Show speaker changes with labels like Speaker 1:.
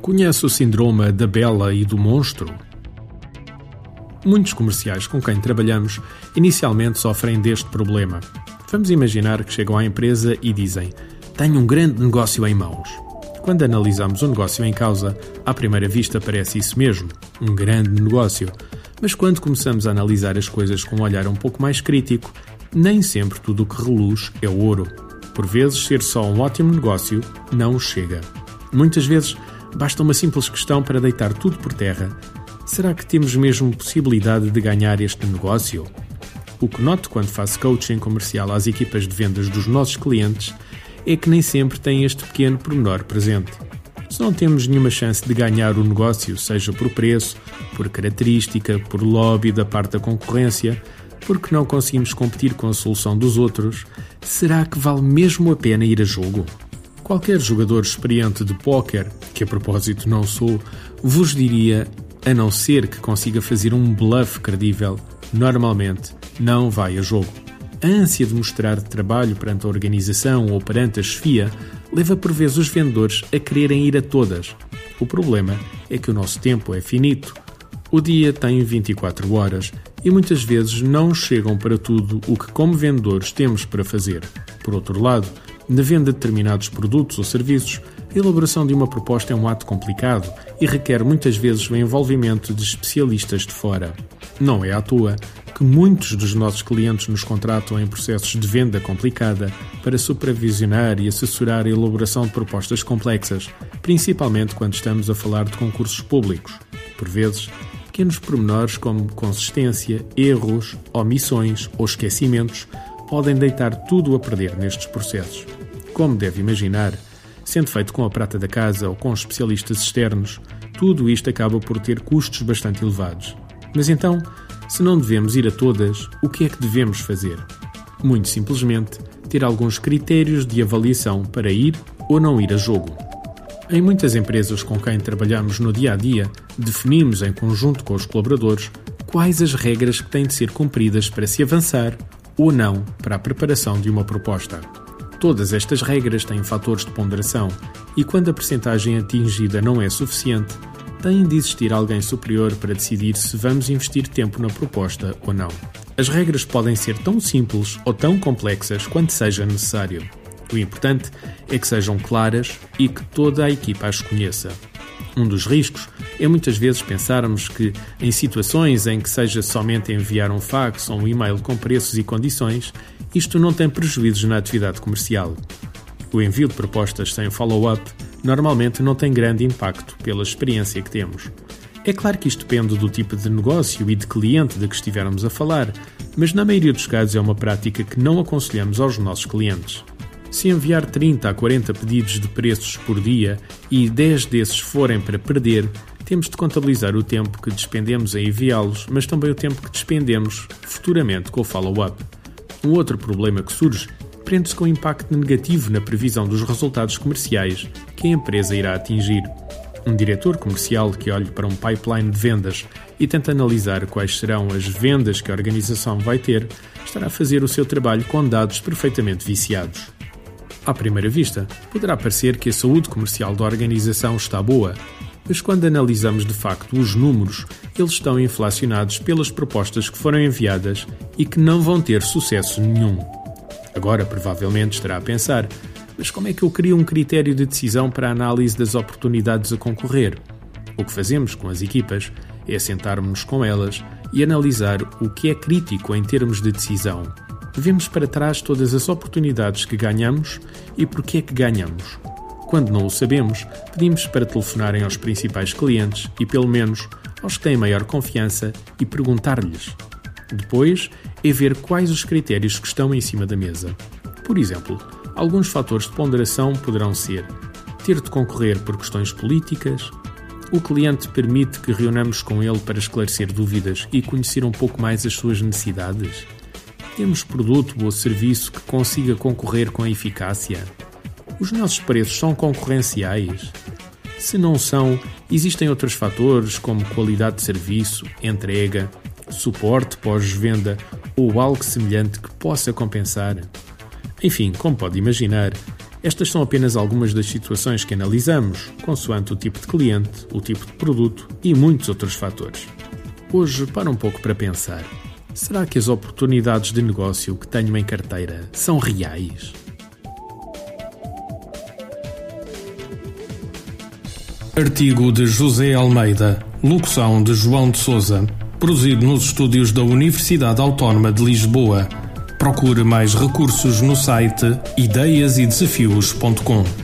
Speaker 1: Conhece o síndrome da bela e do monstro? Muitos comerciais com quem trabalhamos inicialmente sofrem deste problema. Vamos imaginar que chegam à empresa e dizem: Tenho um grande negócio em mãos. Quando analisamos o negócio em causa, à primeira vista parece isso mesmo, um grande negócio. Mas quando começamos a analisar as coisas com um olhar um pouco mais crítico, nem sempre tudo o que reluz é ouro. Por vezes, ser só um ótimo negócio não chega. Muitas vezes, Basta uma simples questão para deitar tudo por terra. Será que temos mesmo possibilidade de ganhar este negócio? O que noto quando faço coaching comercial às equipas de vendas dos nossos clientes é que nem sempre têm este pequeno pormenor presente. Se não temos nenhuma chance de ganhar o negócio, seja por preço, por característica, por lobby da parte da concorrência, porque não conseguimos competir com a solução dos outros, será que vale mesmo a pena ir a jogo? Qualquer jogador experiente de póquer, que a propósito não sou, vos diria, a não ser que consiga fazer um bluff credível, normalmente não vai a jogo. A ânsia de mostrar trabalho perante a organização ou perante a chefia leva por vezes os vendedores a quererem ir a todas. O problema é que o nosso tempo é finito. O dia tem 24 horas e muitas vezes não chegam para tudo o que, como vendedores, temos para fazer. Por outro lado, na venda de determinados produtos ou serviços, a elaboração de uma proposta é um ato complicado e requer muitas vezes o envolvimento de especialistas de fora. Não é à toa que muitos dos nossos clientes nos contratam em processos de venda complicada para supervisionar e assessorar a elaboração de propostas complexas, principalmente quando estamos a falar de concursos públicos. Por vezes, pequenos pormenores como consistência, erros, omissões ou esquecimentos podem deitar tudo a perder nestes processos. Como deve imaginar, sendo feito com a prata da casa ou com especialistas externos, tudo isto acaba por ter custos bastante elevados. Mas então, se não devemos ir a todas, o que é que devemos fazer? Muito simplesmente, ter alguns critérios de avaliação para ir ou não ir a jogo. Em muitas empresas com quem trabalhamos no dia a dia, definimos em conjunto com os colaboradores quais as regras que têm de ser cumpridas para se avançar ou não para a preparação de uma proposta. Todas estas regras têm fatores de ponderação e quando a percentagem atingida não é suficiente, tem de existir alguém superior para decidir se vamos investir tempo na proposta ou não. As regras podem ser tão simples ou tão complexas quanto seja necessário. O importante é que sejam claras e que toda a equipa as conheça. Um dos riscos é muitas vezes pensarmos que, em situações em que seja somente enviar um fax ou um e-mail com preços e condições, isto não tem prejuízos na atividade comercial. O envio de propostas sem follow-up normalmente não tem grande impacto pela experiência que temos. É claro que isto depende do tipo de negócio e de cliente de que estivermos a falar, mas na maioria dos casos é uma prática que não aconselhamos aos nossos clientes. Se enviar 30 a 40 pedidos de preços por dia e 10 desses forem para perder, temos de contabilizar o tempo que despendemos a enviá-los, mas também o tempo que despendemos futuramente com o follow-up. Um outro problema que surge prende-se com o impacto negativo na previsão dos resultados comerciais que a empresa irá atingir. Um diretor comercial que olhe para um pipeline de vendas e tenta analisar quais serão as vendas que a organização vai ter, estará a fazer o seu trabalho com dados perfeitamente viciados. À primeira vista, poderá parecer que a saúde comercial da organização está boa, mas quando analisamos de facto os números, eles estão inflacionados pelas propostas que foram enviadas e que não vão ter sucesso nenhum. Agora, provavelmente, estará a pensar: mas como é que eu crio um critério de decisão para a análise das oportunidades a concorrer? O que fazemos com as equipas é sentarmos com elas e analisar o que é crítico em termos de decisão Vemos para trás todas as oportunidades que ganhamos e por que é que ganhamos. Quando não o sabemos, pedimos para telefonarem aos principais clientes e, pelo menos, aos que têm maior confiança e perguntar-lhes. Depois é ver quais os critérios que estão em cima da mesa. Por exemplo, alguns fatores de ponderação poderão ser ter de concorrer por questões políticas, o cliente permite que reunamos com ele para esclarecer dúvidas e conhecer um pouco mais as suas necessidades. Temos produto ou serviço que consiga concorrer com eficácia? Os nossos preços são concorrenciais? Se não são, existem outros fatores como qualidade de serviço, entrega, suporte pós-venda ou algo semelhante que possa compensar? Enfim, como pode imaginar, Estas são apenas algumas das situações que analisamos, consoante o tipo de cliente, o tipo de produto e muitos outros fatores. Hoje, para um pouco para pensar: será que as oportunidades de negócio que tenho em carteira são reais?
Speaker 2: Artigo de José Almeida, locução de João de Souza, produzido nos estúdios da Universidade Autónoma de Lisboa. Procure mais recursos no site ideiasedesafios.com.